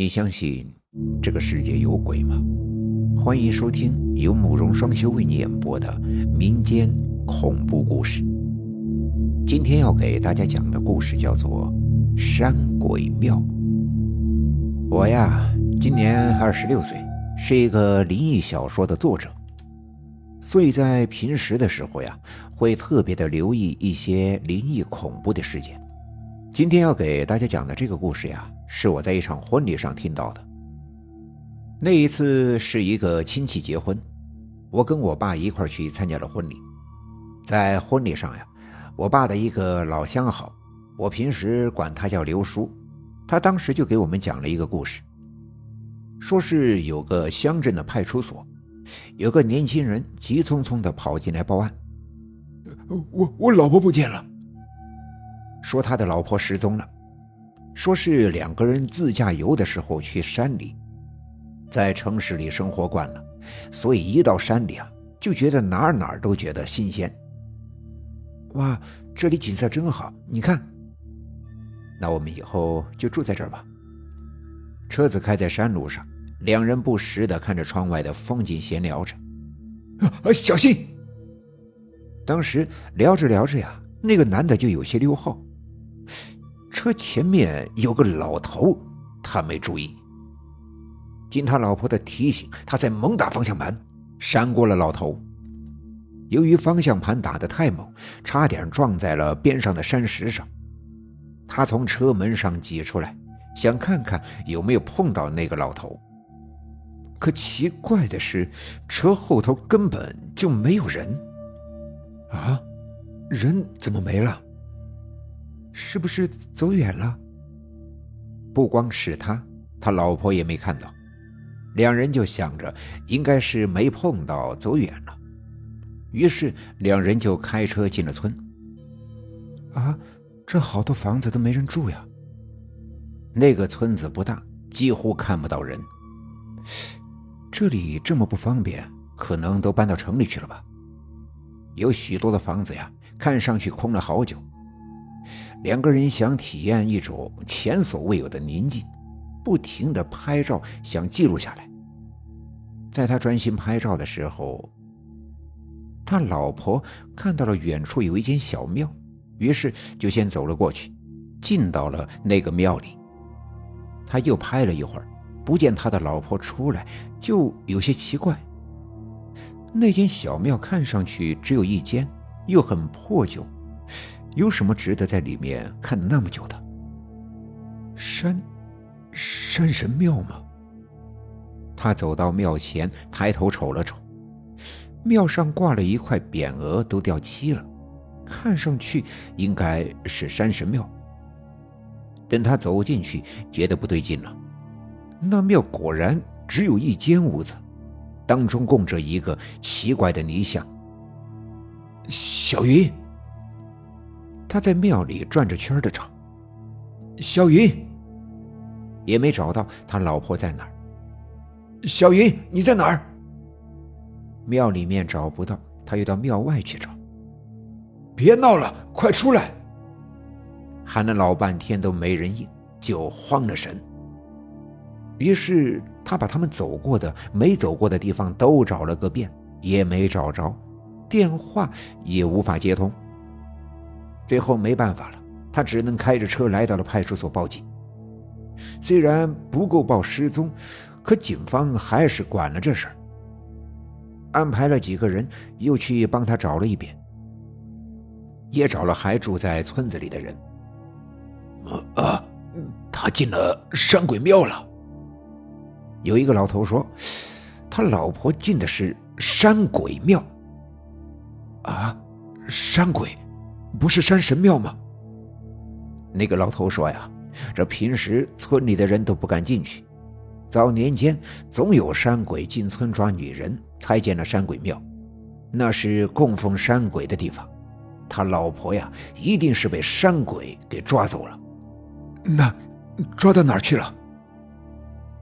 你相信这个世界有鬼吗？欢迎收听由慕容双修为你演播的民间恐怖故事。今天要给大家讲的故事叫做《山鬼庙》。我呀，今年二十六岁，是一个灵异小说的作者，所以在平时的时候呀，会特别的留意一些灵异恐怖的事件。今天要给大家讲的这个故事呀，是我在一场婚礼上听到的。那一次是一个亲戚结婚，我跟我爸一块去参加了婚礼。在婚礼上呀，我爸的一个老相好，我平时管他叫刘叔，他当时就给我们讲了一个故事，说是有个乡镇的派出所，有个年轻人急匆匆的跑进来报案，我我老婆不见了。说他的老婆失踪了，说是两个人自驾游的时候去山里，在城市里生活惯了，所以一到山里啊，就觉得哪哪都觉得新鲜。哇，这里景色真好，你看。那我们以后就住在这儿吧。车子开在山路上，两人不时的看着窗外的风景闲聊着。啊，小心！当时聊着聊着呀，那个男的就有些溜号。车前面有个老头，他没注意。经他老婆的提醒，他才猛打方向盘，闪过了老头。由于方向盘打得太猛，差点撞在了边上的山石上。他从车门上挤出来，想看看有没有碰到那个老头。可奇怪的是，车后头根本就没有人。啊，人怎么没了？是不是走远了？不光是他，他老婆也没看到。两人就想着应该是没碰到，走远了。于是两人就开车进了村。啊，这好多房子都没人住呀。那个村子不大，几乎看不到人。这里这么不方便，可能都搬到城里去了吧？有许多的房子呀，看上去空了好久。两个人想体验一种前所未有的宁静，不停的拍照，想记录下来。在他专心拍照的时候，他老婆看到了远处有一间小庙，于是就先走了过去，进到了那个庙里。他又拍了一会儿，不见他的老婆出来，就有些奇怪。那间小庙看上去只有一间，又很破旧。有什么值得在里面看那么久的？山，山神庙吗？他走到庙前，抬头瞅了瞅，庙上挂了一块匾额，都掉漆了，看上去应该是山神庙。等他走进去，觉得不对劲了，那庙果然只有一间屋子，当中供着一个奇怪的泥像。小云。他在庙里转着圈的找，小云也没找到他老婆在哪儿。小云，你在哪儿？庙里面找不到，他又到庙外去找。别闹了，快出来！喊了老半天都没人应，就慌了神。于是他把他们走过的、没走过的地方都找了个遍，也没找着，电话也无法接通。最后没办法了，他只能开着车来到了派出所报警。虽然不够报失踪，可警方还是管了这事儿，安排了几个人又去帮他找了一遍，也找了还住在村子里的人。啊，他进了山鬼庙了。有一个老头说，他老婆进的是山鬼庙。啊，山鬼。不是山神庙吗？那个老头说呀，这平时村里的人都不敢进去。早年间总有山鬼进村抓女人，才建了山鬼庙，那是供奉山鬼的地方。他老婆呀，一定是被山鬼给抓走了。那抓到哪儿去了？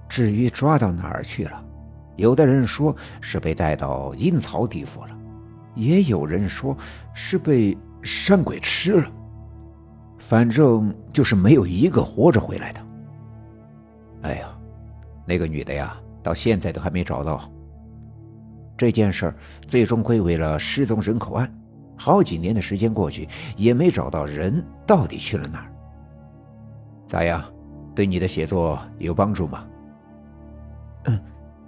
至于抓到哪儿去了，有的人说是被带到阴曹地府了，也有人说是被。山鬼吃了，反正就是没有一个活着回来的。哎呀，那个女的呀，到现在都还没找到。这件事儿最终归为了失踪人口案，好几年的时间过去，也没找到人到底去了哪儿。咋样，对你的写作有帮助吗？嗯，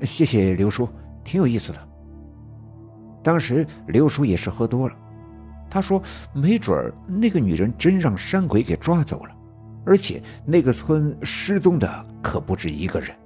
谢谢刘叔，挺有意思的。当时刘叔也是喝多了，他说：“没准儿那个女人真让山鬼给抓走了，而且那个村失踪的可不止一个人。”